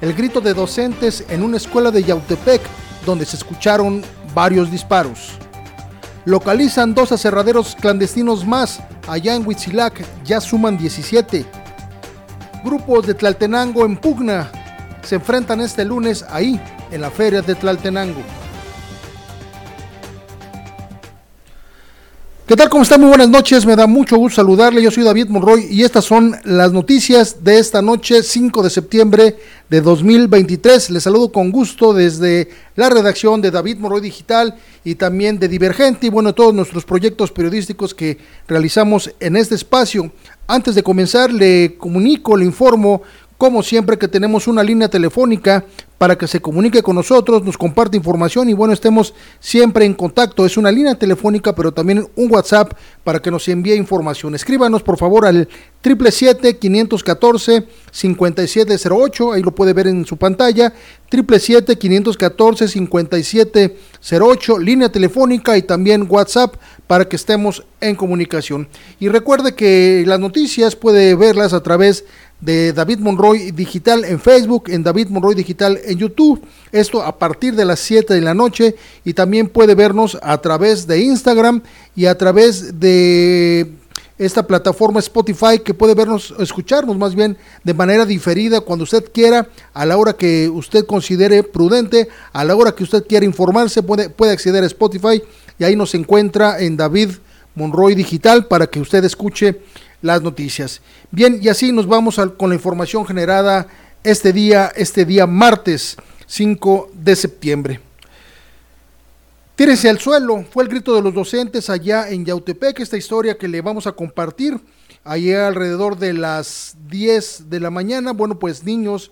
El grito de docentes en una escuela de Yautepec, donde se escucharon varios disparos. Localizan dos aserraderos clandestinos más. Allá en Huitzilac ya suman 17. Grupos de Tlaltenango en pugna se enfrentan este lunes ahí, en la feria de Tlaltenango. ¿Qué tal? ¿Cómo están? Muy buenas noches. Me da mucho gusto saludarle. Yo soy David Monroy y estas son las noticias de esta noche, 5 de septiembre de 2023. Les saludo con gusto desde la redacción de David Monroy Digital y también de Divergente y bueno, todos nuestros proyectos periodísticos que realizamos en este espacio. Antes de comenzar, le comunico, le informo como siempre que tenemos una línea telefónica para que se comunique con nosotros, nos comparte información y bueno, estemos siempre en contacto. Es una línea telefónica, pero también un WhatsApp para que nos envíe información. Escríbanos por favor al 777-514-5708, ahí lo puede ver en su pantalla, 777-514-5708, línea telefónica y también WhatsApp para que estemos en comunicación. Y recuerde que las noticias puede verlas a través de David Monroy Digital en Facebook, en David Monroy Digital en YouTube. Esto a partir de las 7 de la noche y también puede vernos a través de Instagram y a través de esta plataforma Spotify que puede vernos, escucharnos más bien de manera diferida cuando usted quiera, a la hora que usted considere prudente, a la hora que usted quiera informarse, puede, puede acceder a Spotify y ahí nos encuentra en David Monroy Digital para que usted escuche las noticias. Bien, y así nos vamos con la información generada este día, este día martes 5 de septiembre. Tírese al suelo, fue el grito de los docentes allá en Yautepec, esta historia que le vamos a compartir allá alrededor de las 10 de la mañana. Bueno, pues niños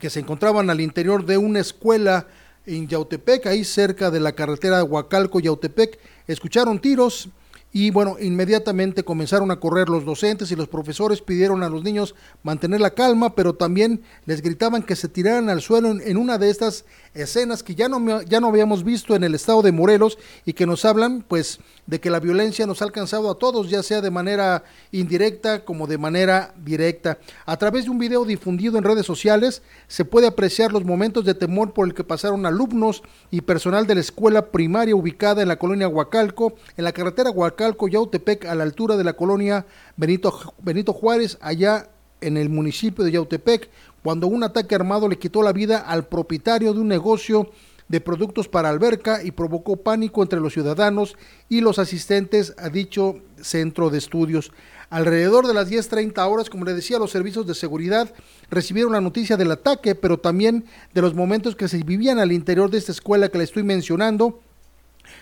que se encontraban al interior de una escuela en Yautepec, ahí cerca de la carretera Huacalco-Yautepec, escucharon tiros y bueno, inmediatamente comenzaron a correr los docentes y los profesores pidieron a los niños mantener la calma, pero también les gritaban que se tiraran al suelo en, una de estas escenas que ya no, ya no habíamos visto en el estado de Morelos y que nos hablan pues de que la violencia nos ha alcanzado a todos, ya sea de manera indirecta como de manera directa. A través de un video difundido en redes sociales se puede apreciar los momentos de temor por el que pasaron alumnos y personal de la escuela primaria ubicada en la colonia Huacalco, en la carretera Huacalco Calco, Yautepec, a la altura de la colonia Benito, Benito Juárez, allá en el municipio de Yautepec, cuando un ataque armado le quitó la vida al propietario de un negocio de productos para alberca y provocó pánico entre los ciudadanos y los asistentes a dicho centro de estudios. Alrededor de las 10.30 horas, como le decía, los servicios de seguridad recibieron la noticia del ataque, pero también de los momentos que se vivían al interior de esta escuela que le estoy mencionando,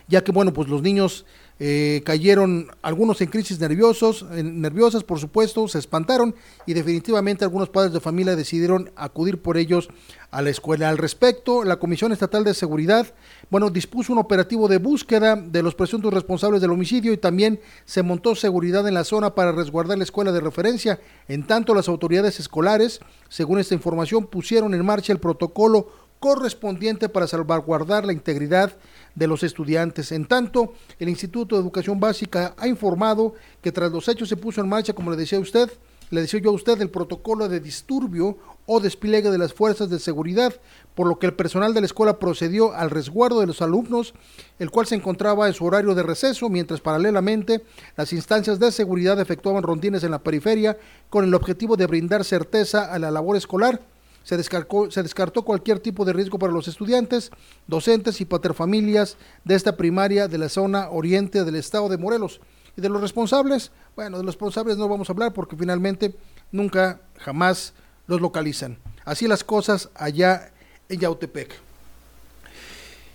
ya que, bueno, pues los niños eh, cayeron algunos en crisis nerviosos, nerviosas por supuesto, se espantaron y definitivamente algunos padres de familia decidieron acudir por ellos a la escuela. Al respecto, la Comisión Estatal de Seguridad, bueno, dispuso un operativo de búsqueda de los presuntos responsables del homicidio y también se montó seguridad en la zona para resguardar la escuela de referencia. En tanto, las autoridades escolares, según esta información, pusieron en marcha el protocolo correspondiente para salvaguardar la integridad de los estudiantes. En tanto, el Instituto de Educación Básica ha informado que tras los hechos se puso en marcha, como le decía usted, le decía yo a usted, el protocolo de disturbio o despliegue de las fuerzas de seguridad, por lo que el personal de la escuela procedió al resguardo de los alumnos, el cual se encontraba en su horario de receso, mientras paralelamente las instancias de seguridad efectuaban rondines en la periferia con el objetivo de brindar certeza a la labor escolar se descartó, cualquier tipo de riesgo para los estudiantes, docentes y paterfamilias de esta primaria de la zona oriente del estado de Morelos. Y de los responsables, bueno, de los responsables no vamos a hablar porque finalmente nunca, jamás los localizan. Así las cosas allá en Yautepec.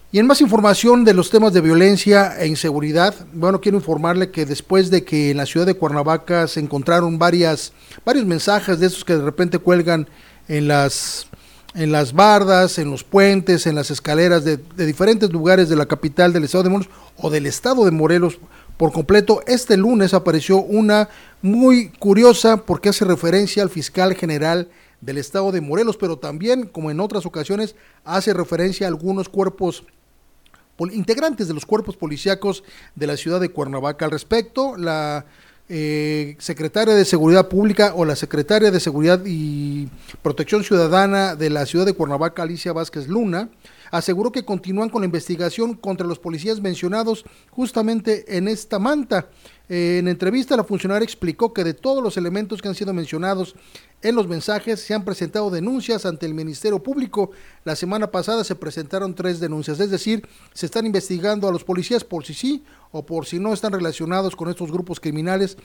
Y en más información de los temas de violencia e inseguridad, bueno, quiero informarle que después de que en la ciudad de Cuernavaca se encontraron varias, varios mensajes de esos que de repente cuelgan en las en las bardas, en los puentes, en las escaleras de, diferentes lugares de la capital del estado de Morelos o del estado de Morelos por completo. Este lunes apareció una muy curiosa porque hace referencia al fiscal general del estado de Morelos, pero también, como en otras ocasiones, hace referencia a algunos cuerpos integrantes de los cuerpos policíacos de la ciudad de Cuernavaca. Al respecto, la eh, secretaria de Seguridad Pública o la secretaria de Seguridad y Protección Ciudadana de la ciudad de Cuernavaca, Alicia Vázquez Luna, aseguró que continúan con la investigación contra los policías mencionados justamente en esta manta. Eh, en entrevista, la funcionaria explicó que de todos los elementos que han sido mencionados en los mensajes se han presentado denuncias ante el Ministerio Público. La semana pasada se presentaron tres denuncias, es decir, se están investigando a los policías por si sí o por si no están relacionados con estos grupos criminales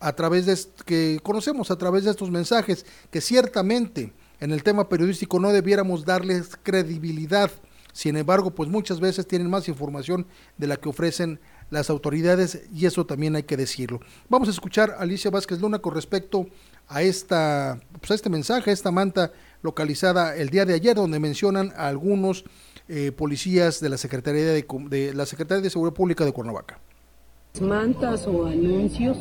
a través de que conocemos a través de estos mensajes que ciertamente en el tema periodístico no debiéramos darles credibilidad. Sin embargo, pues muchas veces tienen más información de la que ofrecen las autoridades y eso también hay que decirlo. Vamos a escuchar a Alicia Vázquez Luna con respecto a, esta, pues a este mensaje, a esta manta localizada el día de ayer, donde mencionan a algunos eh, policías de la Secretaría de, de, la Secretaría de Seguridad Pública de Cuernavaca. Mantas o anuncios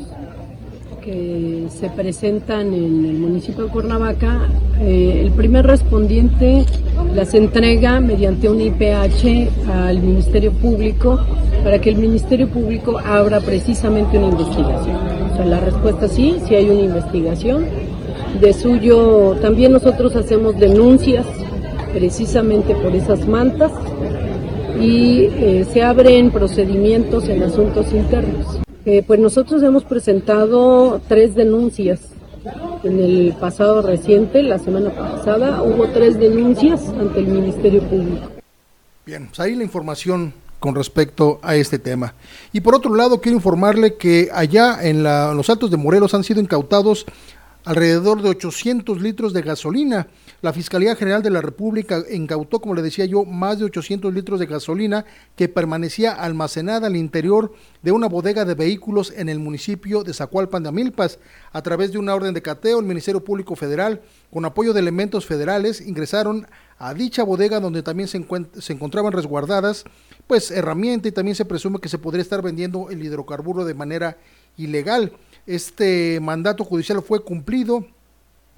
que se presentan en el municipio de Cuernavaca, eh, el primer respondiente las entrega mediante un IPH al Ministerio Público para que el Ministerio Público abra precisamente una investigación. O la respuesta sí, sí hay una investigación. De suyo, también nosotros hacemos denuncias precisamente por esas mantas y eh, se abren procedimientos en asuntos internos. Eh, pues nosotros hemos presentado tres denuncias. En el pasado reciente, la semana pasada, hubo tres denuncias ante el Ministerio Público. Bien, pues ahí la información con respecto a este tema. Y por otro lado, quiero informarle que allá en, la, en los Altos de Morelos han sido incautados alrededor de 800 litros de gasolina. La Fiscalía General de la República incautó, como le decía yo, más de 800 litros de gasolina que permanecía almacenada al interior de una bodega de vehículos en el municipio de Zacualpan de Amilpas. A través de una orden de cateo, el Ministerio Público Federal, con apoyo de elementos federales, ingresaron a dicha bodega donde también se, se encontraban resguardadas pues herramienta y también se presume que se podría estar vendiendo el hidrocarburo de manera ilegal. Este mandato judicial fue cumplido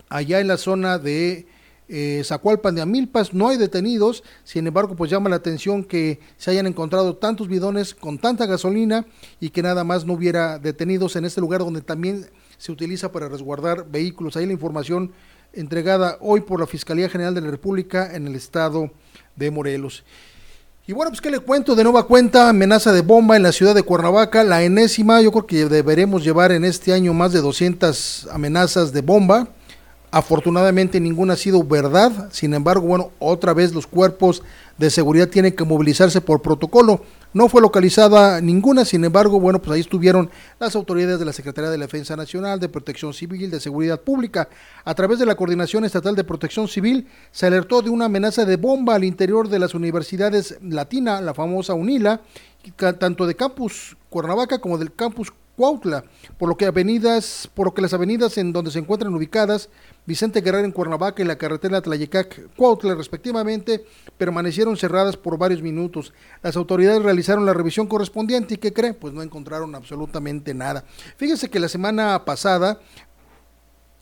allá en la zona de eh, Zacualpan de Amilpas. No hay detenidos, sin embargo, pues llama la atención que se hayan encontrado tantos bidones con tanta gasolina y que nada más no hubiera detenidos en este lugar donde también se utiliza para resguardar vehículos. Ahí la información entregada hoy por la Fiscalía General de la República en el estado de Morelos. Y bueno, pues qué le cuento de nueva cuenta, amenaza de bomba en la ciudad de Cuernavaca, la enésima, yo creo que deberemos llevar en este año más de 200 amenazas de bomba. Afortunadamente ninguna ha sido verdad, sin embargo, bueno, otra vez los cuerpos de seguridad tienen que movilizarse por protocolo. No fue localizada ninguna, sin embargo, bueno, pues ahí estuvieron las autoridades de la Secretaría de la Defensa Nacional, de Protección Civil, de Seguridad Pública. A través de la Coordinación Estatal de Protección Civil se alertó de una amenaza de bomba al interior de las universidades Latina, la famosa UNILA, tanto de campus Cuernavaca como del campus Cuautla, por lo que avenidas, por lo que las avenidas en donde se encuentran ubicadas Vicente Guerrero en Cuernavaca y la carretera Tlayecac Cuautla respectivamente permanecieron cerradas por varios minutos. Las autoridades realizaron la revisión correspondiente y ¿qué cree? Pues no encontraron absolutamente nada. Fíjese que la semana pasada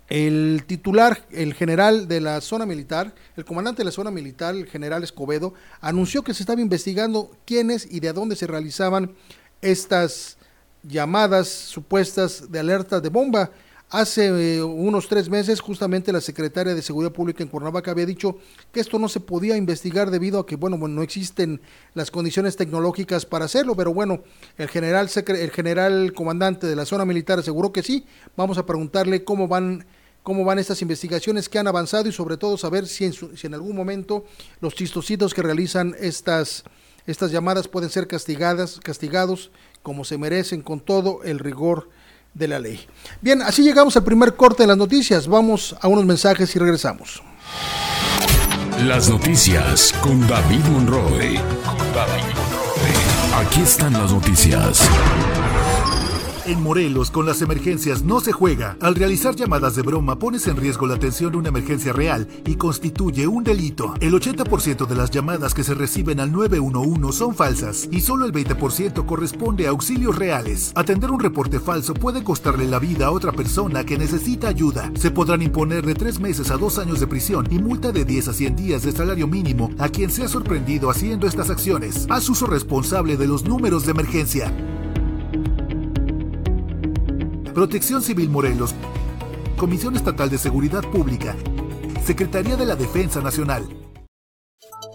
el titular, el general de la zona militar, el comandante de la zona militar, el general Escobedo, anunció que se estaba investigando quiénes y de dónde se realizaban estas llamadas supuestas de alerta de bomba. Hace eh, unos tres meses, justamente la secretaria de Seguridad Pública en Cuernavaca había dicho que esto no se podía investigar debido a que, bueno, no existen las condiciones tecnológicas para hacerlo, pero bueno, el general, el general comandante de la zona militar aseguró que sí. Vamos a preguntarle cómo van cómo van estas investigaciones que han avanzado y sobre todo saber si en, si en algún momento los chistositos que realizan estas, estas llamadas pueden ser castigadas, castigados como se merecen con todo el rigor de la ley. Bien, así llegamos al primer corte de las noticias. Vamos a unos mensajes y regresamos. Las noticias con David Monroe. Aquí están las noticias. En Morelos, con las emergencias no se juega. Al realizar llamadas de broma pones en riesgo la atención de una emergencia real y constituye un delito. El 80% de las llamadas que se reciben al 911 son falsas y solo el 20% corresponde a auxilios reales. Atender un reporte falso puede costarle la vida a otra persona que necesita ayuda. Se podrán imponer de 3 meses a 2 años de prisión y multa de 10 a 100 días de salario mínimo a quien sea sorprendido haciendo estas acciones. Haz uso responsable de los números de emergencia. Protección Civil Morelos, Comisión Estatal de Seguridad Pública, Secretaría de la Defensa Nacional.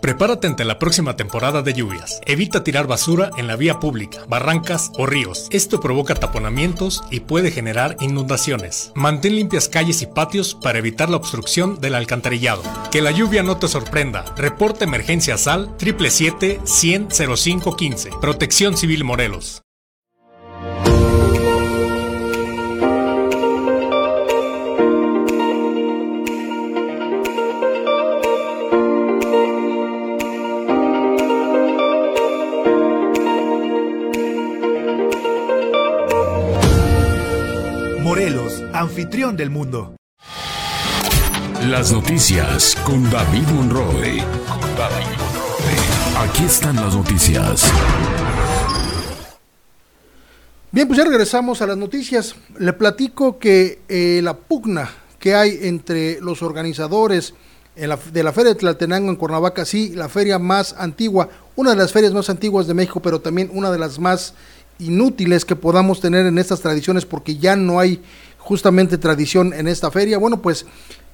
Prepárate ante la próxima temporada de lluvias. Evita tirar basura en la vía pública, barrancas o ríos. Esto provoca taponamientos y puede generar inundaciones. Mantén limpias calles y patios para evitar la obstrucción del alcantarillado. Que la lluvia no te sorprenda. Reporta emergencia SAL 777 100 0515. Protección Civil Morelos. Anfitrión del mundo. Las noticias con David Monroe. Con David Monroe. Aquí están las noticias. Bien, pues ya regresamos a las noticias. Le platico que eh, la pugna que hay entre los organizadores de la Feria de Tlaltenango en Cuernavaca, sí, la feria más antigua, una de las ferias más antiguas de México, pero también una de las más inútiles que podamos tener en estas tradiciones porque ya no hay justamente tradición en esta feria. Bueno, pues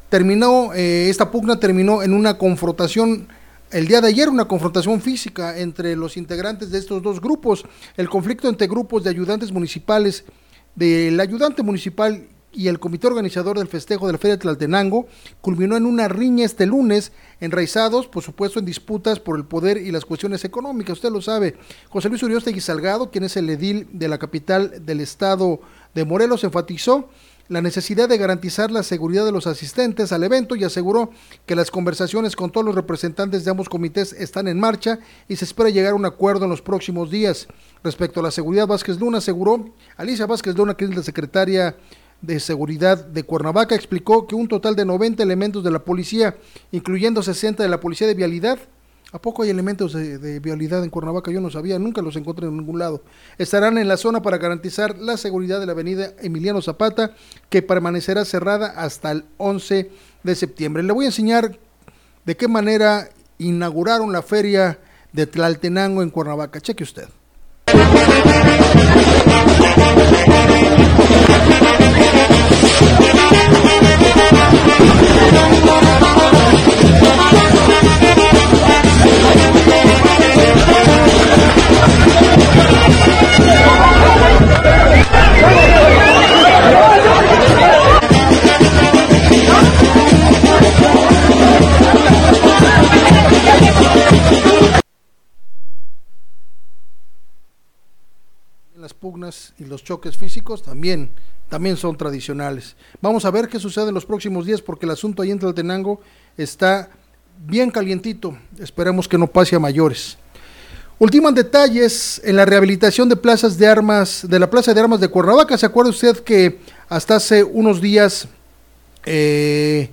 terminó, eh, esta pugna terminó en una confrontación el día de ayer, una confrontación física entre los integrantes de estos dos grupos. El conflicto entre grupos de ayudantes municipales, del ayudante municipal y el comité organizador del festejo de la Feria de Tlaltenango culminó en una riña este lunes, enraizados, por supuesto, en disputas por el poder y las cuestiones económicas. Usted lo sabe. José Luis Uriostegui Salgado, quien es el edil de la capital del estado de Morelos enfatizó la necesidad de garantizar la seguridad de los asistentes al evento y aseguró que las conversaciones con todos los representantes de ambos comités están en marcha y se espera llegar a un acuerdo en los próximos días. Respecto a la seguridad, Vázquez Luna aseguró, Alicia Vázquez Luna, que es la secretaria de Seguridad de Cuernavaca, explicó que un total de 90 elementos de la policía, incluyendo 60 de la Policía de Vialidad, ¿A poco hay elementos de, vialidad en Cuernavaca? Yo no sabía, nunca los encontré en ningún lado. Estarán en la zona para garantizar la seguridad de la avenida Emiliano Zapata, que permanecerá cerrada hasta el 11 de septiembre. Le voy a enseñar de qué manera inauguraron la feria de Tlaltenango en Cuernavaca. Cheque usted. Las pugnas y los choques físicos también, también son tradicionales. Vamos a ver qué sucede en los próximos días porque el asunto ahí en Tlaltenango está bien calientito. Esperemos que no pase a mayores. Ultiman detalles en la rehabilitación de plazas de armas, de la Plaza de Armas de Cuernavaca. ¿Se acuerda usted que hasta hace unos días, eh,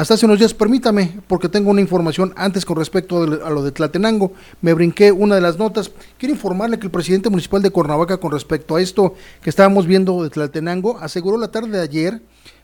hasta hace unos días, permítame, porque tengo una información antes con respecto a lo de Tlatenango, me brinqué una de las notas. Quiero informarle que el presidente municipal de Cuernavaca, con respecto a esto que estábamos viendo de Tlatenango, aseguró la tarde de ayer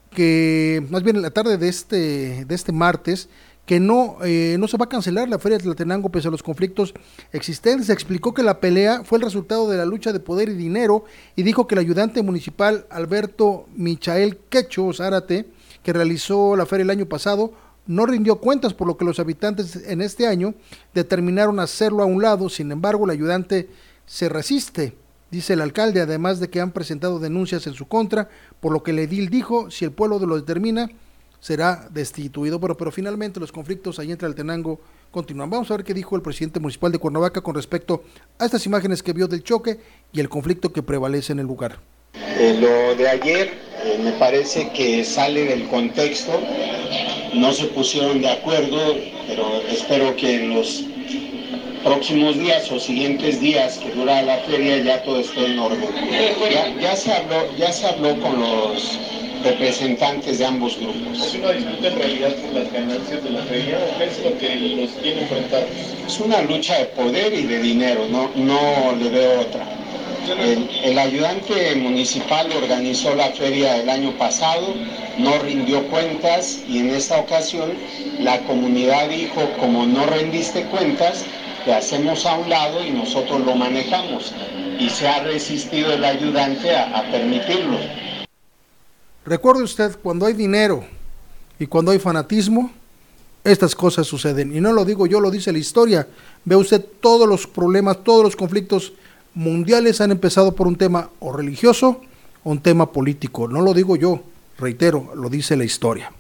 que, más bien la tarde de este, de este martes, que no, eh, no se va a cancelar la Feria de Tlatenango pese a los conflictos existentes. Explicó que la pelea fue el resultado de la lucha de poder y dinero y dijo que el ayudante municipal Alberto Michael Quecho Zárate, que realizó la feria el año pasado, no rindió cuentas, por lo que los habitantes en este año determinaron hacerlo a un lado. Sin embargo, el ayudante se resiste, dice el alcalde, además de que han presentado denuncias en su contra, por lo que el edil dijo, si el pueblo lo determina, será destituido. Pero, pero finalmente los conflictos ahí entre Altenango continúan. Vamos a ver qué dijo el presidente municipal de Cuernavaca con respecto a estas imágenes que vio del choque y el conflicto que prevalece en el lugar. Eh, lo de ayer eh, me parece que sale del contexto, no se pusieron de acuerdo, pero espero que en los próximos días o siguientes días que dura la feria ya todo esté en orden. Ya, se, habló, ya se habló con los representantes de ambos grupos. ¿Es una disputa en realidad por las ganancias de la feria o qué es lo que los tiene enfrentados? Es una lucha de poder y de dinero, no, no le veo otra. El, ayudante municipal organizó la feria el año pasado, no rindió cuentas y en esta ocasión la comunidad dijo, como no rendiste cuentas, te hacemos a un lado y nosotros lo manejamos. Y se ha resistido el ayudante a, a permitirlo. Recuerde usted, cuando hay dinero y cuando hay fanatismo, estas cosas suceden. Y no lo digo yo, lo dice la historia. Ve usted todos los problemas, todos los conflictos mundiales han empezado por un tema o religioso o un tema político. No lo digo yo, reitero, lo dice la historia.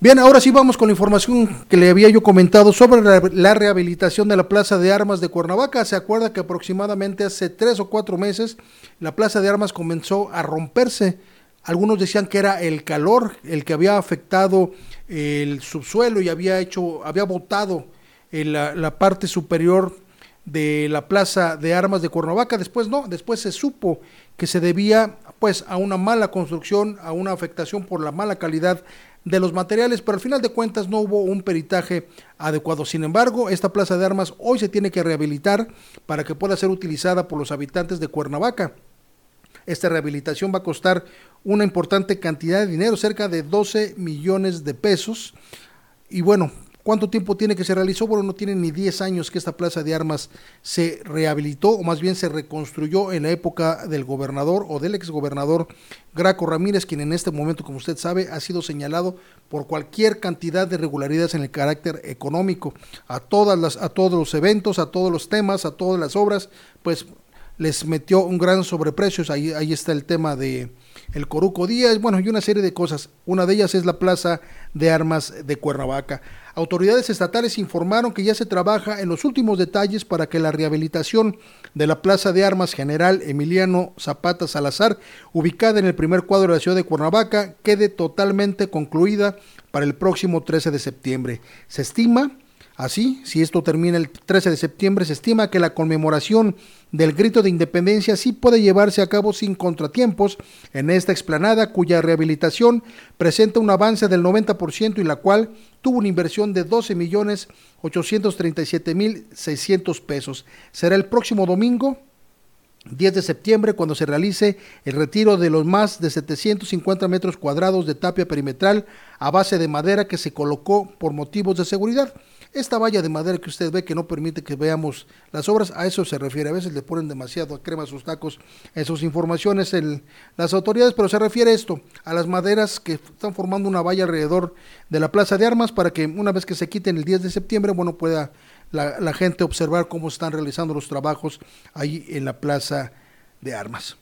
Bien, ahora sí vamos con la información que le había yo comentado sobre la rehabilitación de la Plaza de Armas de Cuernavaca. Se acuerda que aproximadamente hace tres o cuatro meses la Plaza de Armas comenzó a romperse. Algunos decían que era el calor el que había afectado el subsuelo y había hecho, había botado la, la parte superior de la Plaza de Armas de Cuernavaca. Después no, después se supo que se debía pues a una mala construcción, a una afectación por la mala calidad de los materiales, pero al final de cuentas no hubo un peritaje adecuado. Sin embargo, esta plaza de armas hoy se tiene que rehabilitar para que pueda ser utilizada por los habitantes de Cuernavaca. Esta rehabilitación va a costar una importante cantidad de dinero, cerca de 12 millones de pesos. Y bueno, ¿Cuánto tiempo tiene que se realizó? Bueno, no tiene ni 10 años que esta plaza de armas se rehabilitó o más bien se reconstruyó en la época del gobernador o del exgobernador Graco Ramírez, quien en este momento, como usted sabe, ha sido señalado por cualquier cantidad de irregularidades en el carácter económico. A, todas las, a todos los eventos, a todos los temas, a todas las obras, pues les metió un gran sobreprecio. Ahí, ahí está el tema de el Coruco Díaz, bueno, y una serie de cosas. Una de ellas es la Plaza de Armas de Cuernavaca. Autoridades estatales informaron que ya se trabaja en los últimos detalles para que la rehabilitación de la Plaza de Armas General Emiliano Zapata Salazar, ubicada en el primer cuadro de la ciudad de Cuernavaca, quede totalmente concluida para el próximo 13 de septiembre. Se estima Así, si esto termina el 13 de septiembre, se estima que la conmemoración del grito de independencia sí puede llevarse a cabo sin contratiempos en esta explanada cuya rehabilitación presenta un avance del 90% y la cual tuvo una inversión de 12 millones 837 mil 600 pesos. Será el próximo domingo 10 de septiembre cuando se realice el retiro de los más de 750 metros cuadrados de tapia perimetral a base de madera que se colocó por motivos de seguridad. Esta valla de madera que usted ve que no permite que veamos las obras, a eso se refiere. A veces le ponen demasiado crema a sus tacos en sus informaciones las autoridades, pero se refiere esto, a las maderas que están formando una valla alrededor de la Plaza de Armas para que una vez que se quiten el 10 de septiembre, bueno, pueda la, la gente observar cómo están realizando los trabajos ahí en la Plaza de Armas.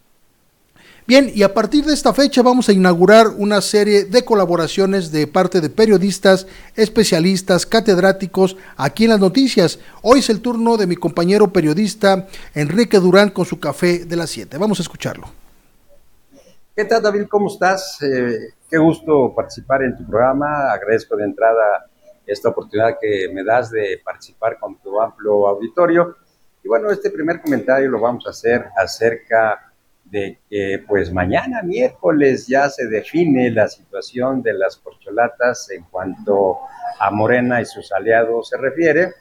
Bien, y a partir de esta fecha vamos a inaugurar una serie de colaboraciones de parte de periodistas, especialistas, catedráticos aquí en las noticias. Hoy es el turno de mi compañero periodista Enrique Durán con su café de las 7. Vamos a escucharlo. ¿Qué tal David? ¿Cómo estás? Eh, qué gusto participar en tu programa. Agradezco de entrada esta oportunidad que me das de participar con tu amplio auditorio. Y bueno, este primer comentario lo vamos a hacer acerca de que pues mañana miércoles ya se define la situación de las corcholatas en cuanto a Morena y sus aliados se refiere.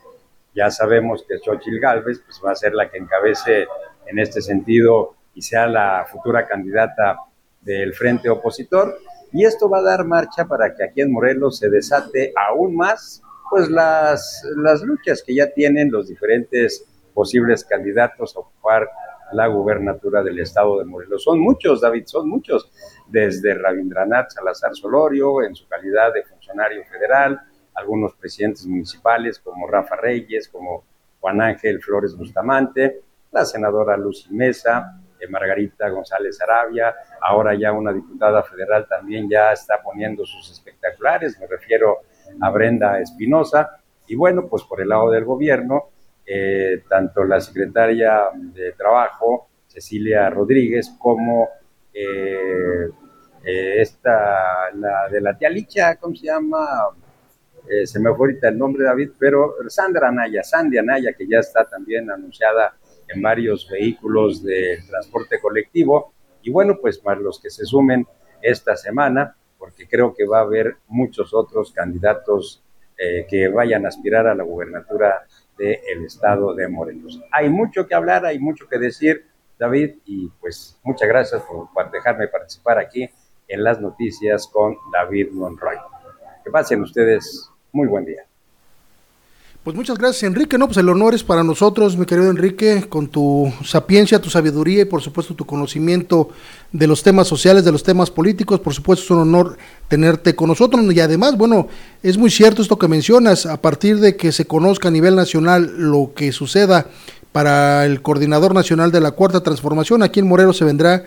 Ya sabemos que Xochitl Galvez pues, va a ser la que encabece en este sentido y sea la futura candidata del frente opositor. Y esto va a dar marcha para que aquí en Morelos se desate aún más pues las, las luchas que ya tienen los diferentes posibles candidatos a ocupar la gubernatura del estado de Morelos. Son muchos, David, son muchos, desde Rabindranath Salazar Solorio, en su calidad de funcionario federal, algunos presidentes municipales como Rafa Reyes, como Juan Ángel Flores Bustamante, la senadora Lucy Mesa, eh, Margarita González Arabia, ahora ya una diputada federal también ya está poniendo sus espectaculares, me refiero a Brenda Espinosa, y bueno, pues por el lado del gobierno, eh, tanto la secretaria de Trabajo, Cecilia Rodríguez, como eh, eh, esta, la de la tía Licha, ¿cómo se llama? eh, se me fue ahorita el nombre David, pero Sandra Anaya, Sandy Anaya, que ya está también anunciada en varios vehículos de transporte colectivo, y bueno, pues para los que se sumen esta semana, porque creo que va a haber muchos otros candidatos que vayan a aspirar a la gubernatura del estado de Morelos. Hay mucho que hablar, hay mucho que decir, David, y pues muchas gracias por, dejarme participar aquí en las noticias con David Monroy. Que pasen ustedes muy buen día. Pues muchas gracias, Enrique. No, pues el honor es para nosotros, mi querido Enrique, con tu sapiencia, tu sabiduría y por supuesto tu conocimiento de los temas sociales, de los temas políticos. Por supuesto es un honor tenerte con nosotros. Y además, bueno, es muy cierto esto que mencionas. A partir de que se conozca a nivel nacional lo que suceda para el coordinador nacional de la Cuarta Transformación, aquí en Morelos se vendrá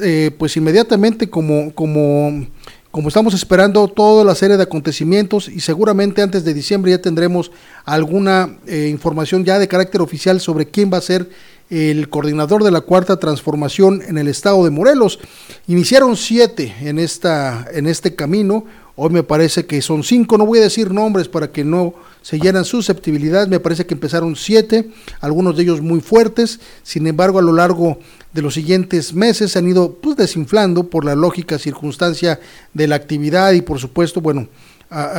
eh, pues inmediatamente como, como como estamos esperando toda la serie de acontecimientos y seguramente antes de diciembre ya tendremos alguna eh, información ya de carácter oficial sobre quién va a ser el coordinador de la cuarta transformación en el estado de Morelos. Iniciaron siete en, esta, en este camino, hoy me parece que son cinco, no voy a decir nombres para que no se llenan susceptibilidad, me parece que empezaron siete, algunos de ellos muy fuertes, sin embargo a lo largo de los siguientes meses se han ido pues, desinflando por la lógica circunstancia de la actividad y por supuesto, bueno,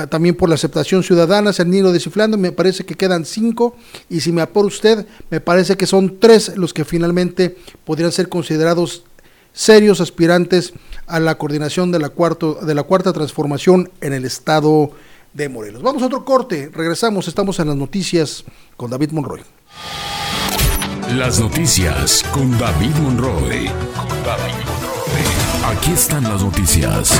también por la aceptación ciudadana se han ido desinflando, me parece que quedan cinco y si me apura usted, me parece que son tres los que finalmente podrían ser considerados serios aspirantes a la coordinación de la, cuarto, de la cuarta transformación en el estado de Morelos. Vamos a otro corte, regresamos, estamos en las noticias con David Monroy. Las noticias con David Monroe. Aquí están las noticias.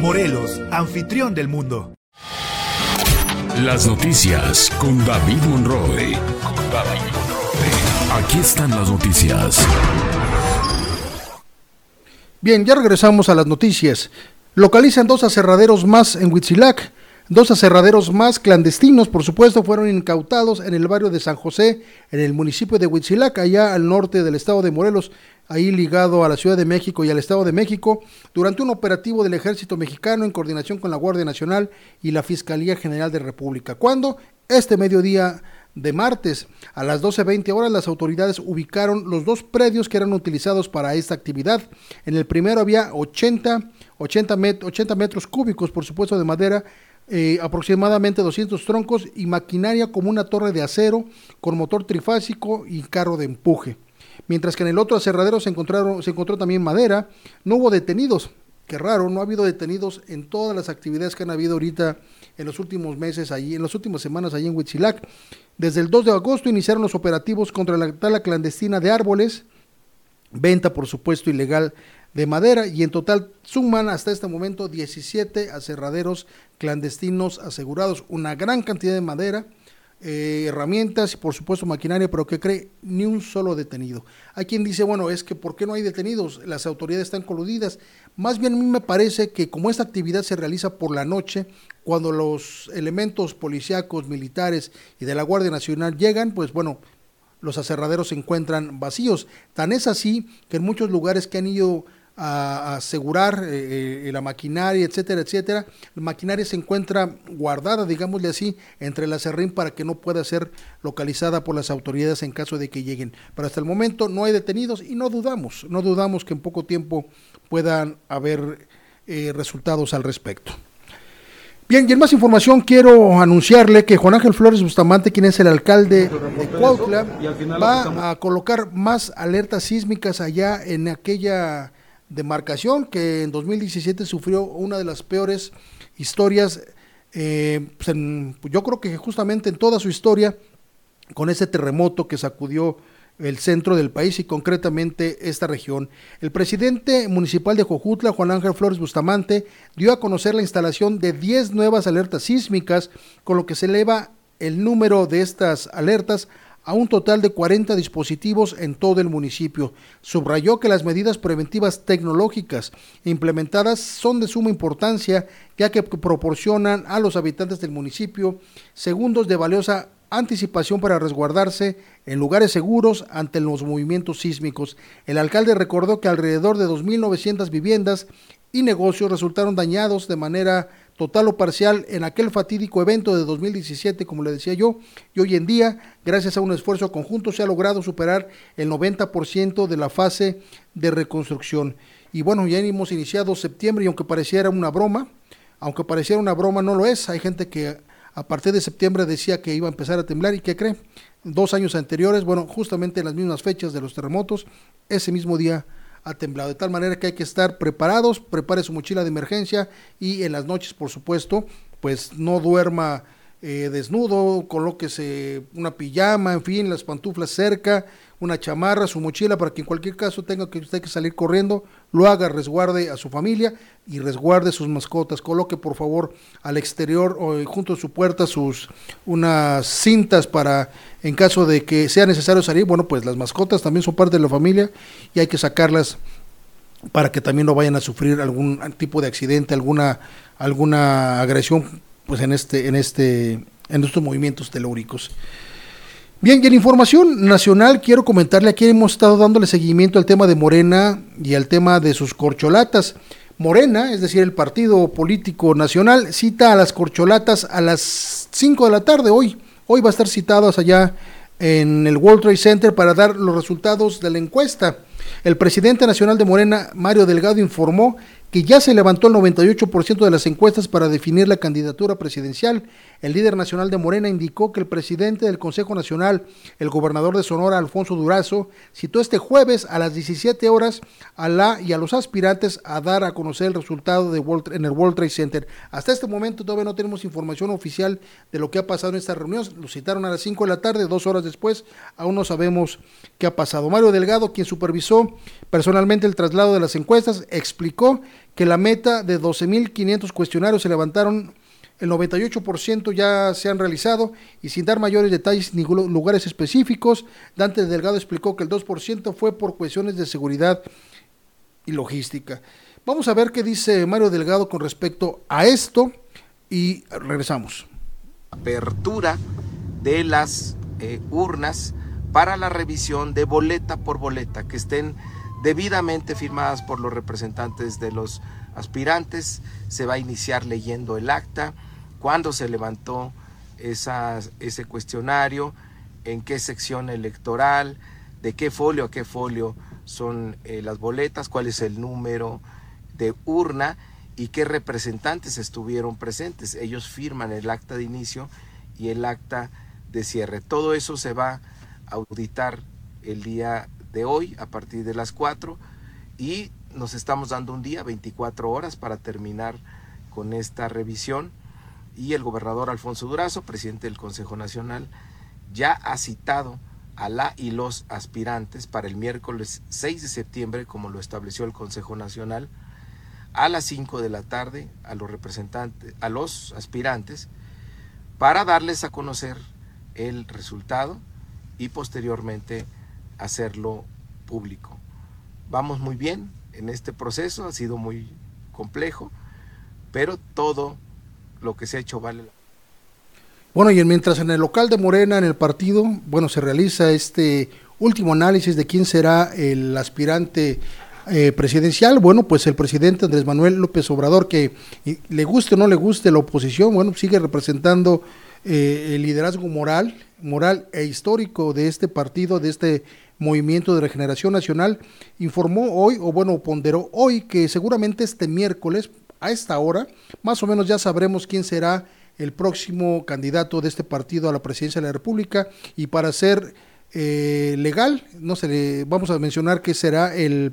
Morelos, anfitrión del mundo. Las noticias con David Monroe. Aquí están las noticias. Bien, ya regresamos a las noticias. Localizan dos aserraderos más en Huitzilac. Dos aserraderos más clandestinos, por supuesto, fueron incautados en el barrio de San José, en el municipio de Huitzilac, allá al norte del estado de Morelos, ahí ligado a la Ciudad de México y al Estado de México, durante un operativo del Ejército Mexicano en coordinación con la Guardia Nacional y la Fiscalía General de República. ¿Cuándo? Este mediodía de martes. A las 12.20 horas las autoridades ubicaron los dos predios que eran utilizados para esta actividad. En el primero había 80, 80, metros cúbicos, por supuesto, de madera, eh, aproximadamente 200 troncos y maquinaria como una torre de acero con motor trifásico y carro de empuje. Mientras que en el otro aserradero se, encontraron, se encontró también madera, no hubo detenidos. Qué raro, no ha habido detenidos en todas las actividades que han habido ahorita en los últimos meses allí, en las últimas semanas allí en Huitzilac. Desde el 2 de agosto iniciaron los operativos contra la tala clandestina de árboles, venta por supuesto ilegal de madera y en total suman hasta este momento 17 aserraderos clandestinos asegurados, una gran cantidad de madera, eh, herramientas y por supuesto maquinaria, pero que cree ni un solo detenido. Hay quien dice, bueno, es que ¿por qué no hay detenidos? Las autoridades están coludidas. Más bien a mí me parece que como esta actividad se realiza por la noche, cuando los elementos policíacos, militares y de la Guardia Nacional llegan, pues bueno, los aserraderos se encuentran vacíos. Tan es así que en muchos lugares que han ido a, asegurar eh, eh, la maquinaria, etcétera, etcétera. La maquinaria se encuentra guardada, digámosle así, entre la serrín para que no pueda ser localizada por las autoridades en caso de que lleguen. Pero hasta el momento no hay detenidos y no dudamos, no dudamos que en poco tiempo puedan haber eh, resultados al respecto. Bien, y en más información quiero anunciarle que Juan Ángel Flores Bustamante, quien es el alcalde de Cuautla, va a colocar más alertas sísmicas allá en aquella demarcación que en 2017 sufrió una de las peores historias, eh, pues yo creo que justamente en toda su historia, con ese terremoto que sacudió el centro del país y concretamente esta región. El presidente municipal de Jojutla, Juan Ángel Flores Bustamante, dio a conocer la instalación de 10 nuevas alertas sísmicas, con lo que se eleva el número de estas alertas a un total de 40 dispositivos en todo el municipio. Subrayó que las medidas preventivas tecnológicas implementadas son de suma importancia ya que proporcionan a los habitantes del municipio segundos de valiosa anticipación para resguardarse en lugares seguros ante los movimientos sísmicos. El alcalde recordó que alrededor de 2.900 viviendas y negocios resultaron dañados de manera total o parcial en aquel fatídico evento de 2017, como le decía yo, y hoy en día, gracias a un esfuerzo conjunto, se ha logrado superar el 90% de la fase de reconstrucción. Y bueno, ya hemos iniciado septiembre y aunque pareciera una broma, aunque pareciera una broma, no lo es. Hay gente que a partir de septiembre decía que iba a empezar a temblar y ¿qué cree? Dos años anteriores, bueno, justamente en las mismas fechas de los terremotos, ese mismo día ha temblado. De tal manera que hay que estar preparados, prepare su mochila de emergencia y en las noches, por supuesto, pues no duerma eh, desnudo, colóquese una pijama, en fin, las pantuflas cerca, una chamarra, su mochila, para que en cualquier caso tenga que usted que salir corriendo, lo haga, resguarde a su familia y resguarde sus mascotas. Coloque por favor al exterior o eh, junto a su puerta sus unas cintas para en caso de que sea necesario salir, bueno, pues las mascotas también son parte de la familia y hay que sacarlas para que también no vayan a sufrir algún tipo de accidente, alguna alguna agresión pues en este en este en estos movimientos telúricos. Bien, y en información nacional quiero comentarle aquí hemos estado dándole seguimiento al tema de Morena y al tema de sus corcholatas. Morena, es decir, el partido político nacional, cita a las corcholatas a las 5 de la tarde hoy. Hoy va a estar citados allá en el World Trade Center para dar los resultados de la encuesta. El presidente nacional de Morena, Mario Delgado, informó que ya se levantó el 98% de las encuestas para definir la candidatura presidencial. El líder nacional de Morena indicó que el presidente del Consejo Nacional, el gobernador de Sonora, Alfonso Durazo, citó este jueves a las 17 horas a la y a los aspirantes a dar a conocer el resultado de en el World Trade Center. Hasta este momento todavía no tenemos información oficial de lo que ha pasado en esta reunión. Lo citaron a las 5 de la tarde, dos horas después, aún no sabemos qué ha pasado. Mario Delgado, quien supervisó personalmente el traslado de las encuestas, explicó que la meta de 12.500 cuestionarios se levantaron, el 98% ya se han realizado y sin dar mayores detalles ni lugares específicos, Dante Delgado explicó que el 2% fue por cuestiones de seguridad y logística. Vamos a ver qué dice Mario Delgado con respecto a esto y regresamos. Apertura de las eh, urnas para la revisión de boleta por boleta, que estén debidamente firmadas por los representantes de los aspirantes. Se va a iniciar leyendo el acta, cuándo se levantó ese cuestionario, en qué sección electoral, de qué folio a qué folio son eh, las boletas, cuál es el número de urna y qué representantes estuvieron presentes. Ellos firman el acta de inicio y el acta de cierre. Todo eso se va a auditar el día de hoy a partir de las 4 y nos estamos dando un día, 24 horas para terminar con esta revisión. Y el gobernador Alfonso Durazo, presidente del Consejo Nacional, ya ha citado a la y los aspirantes para el miércoles 6 de septiembre, como lo estableció el Consejo Nacional, a las 5 de la tarde a los representantes, a los aspirantes, para darles a conocer el resultado y posteriormente hacerlo público. Vamos muy bien en este proceso, ha sido muy complejo, pero todo lo que se ha hecho vale la bueno, y mientras en el local de Morena, en el partido, bueno, se realiza este último análisis de quién será el aspirante eh, presidencial, bueno, pues el presidente Andrés Manuel López Obrador, que le guste o no le guste la oposición, bueno, sigue representando eh, el liderazgo moral, moral e histórico de este partido, de este Movimiento de Regeneración Nacional, informó hoy, o bueno, ponderó hoy, que seguramente este miércoles, a esta hora, más o menos ya sabremos quién será el próximo candidato de este partido a la presidencia de la República. Y para ser eh, legal, no se le, vamos a mencionar que será el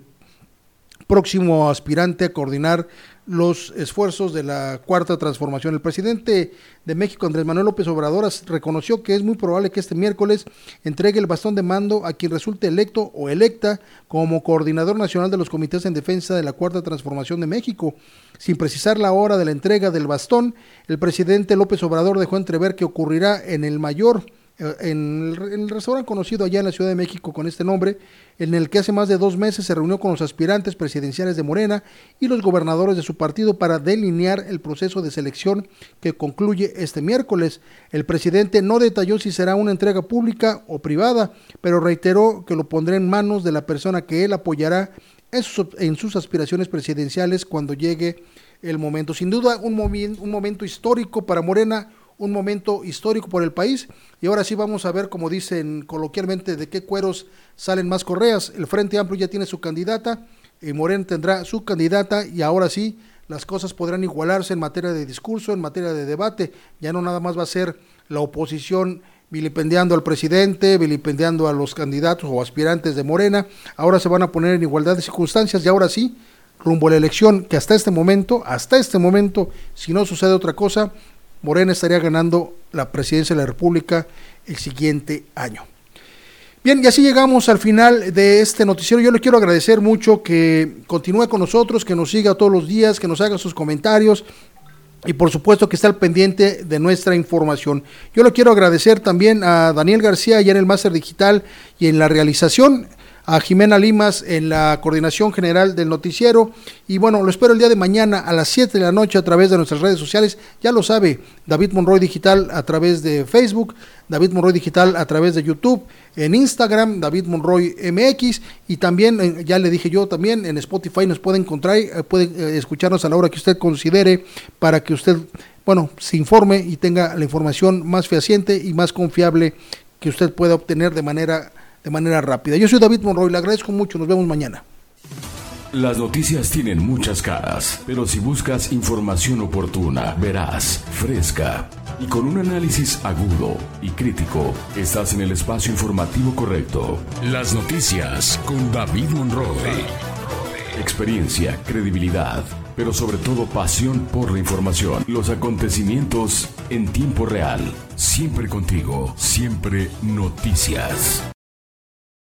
próximo aspirante a coordinar los esfuerzos de la cuarta transformación. El presidente de México, Andrés Manuel López Obrador, reconoció que es muy probable que este miércoles entregue el bastón de mando a quien resulte electo o electa como coordinador nacional de los comités en defensa de la cuarta transformación de México. Sin precisar la hora de la entrega del bastón, el presidente López Obrador dejó entrever que ocurrirá en el mayor eh, en el, restaurante conocido allá en la Ciudad de México con este nombre, en el que hace más de dos meses se reunió con los aspirantes presidenciales de Morena y los gobernadores de su partido para delinear el proceso de selección que concluye este miércoles. El presidente no detalló si será una entrega pública o privada, pero reiteró que lo pondrá en manos de la persona que él apoyará en sus, en sus aspiraciones presidenciales cuando llegue el momento. Sin duda, un, un momento histórico para Morena un momento histórico por el país. Y ahora sí vamos a ver, como dicen coloquialmente, de qué cueros salen más correas. El Frente Amplio ya tiene su candidata, y Morena tendrá su candidata y ahora sí las cosas podrán igualarse en materia de discurso, en materia de debate. Ya no nada más va a ser la oposición vilipendiando al presidente, vilipendiando a los candidatos o aspirantes de Morena. Ahora se van a poner en igualdad de circunstancias y ahora sí, rumbo a la elección, que hasta este momento, hasta este momento, si no sucede otra cosa, Morena estaría ganando la presidencia de la República el siguiente año. Bien, y así llegamos al final de este noticiero. Yo le quiero agradecer mucho que continúe con nosotros, que nos siga todos los días, que nos haga sus comentarios y por supuesto que está al pendiente de nuestra información. Yo le quiero agradecer también a Daniel García ya en el Máster Digital y en la realización a Jimena Limas en la coordinación general del noticiero. Y bueno, lo espero el día de mañana a las 7 de la noche a través de nuestras redes sociales. Ya lo sabe, David Monroy Digital a través de Facebook, David Monroy Digital a través de YouTube, en Instagram, David Monroy MX. Y también, eh, ya le dije yo también, en Spotify nos puede encontrar, eh, puede eh, escucharnos a la hora que usted considere para que usted, bueno, se informe y tenga la información más fehaciente y más confiable que usted pueda obtener de manera de manera rápida. Yo soy David Monroy, le agradezco mucho, nos vemos mañana. Las noticias tienen muchas caras, pero si buscas información oportuna, verás, fresca y con un análisis agudo y crítico, estás en el espacio informativo correcto. Las noticias con David Monroy. Experiencia, credibilidad, pero sobre todo pasión por la información. Los acontecimientos en tiempo real. Siempre contigo, siempre noticias.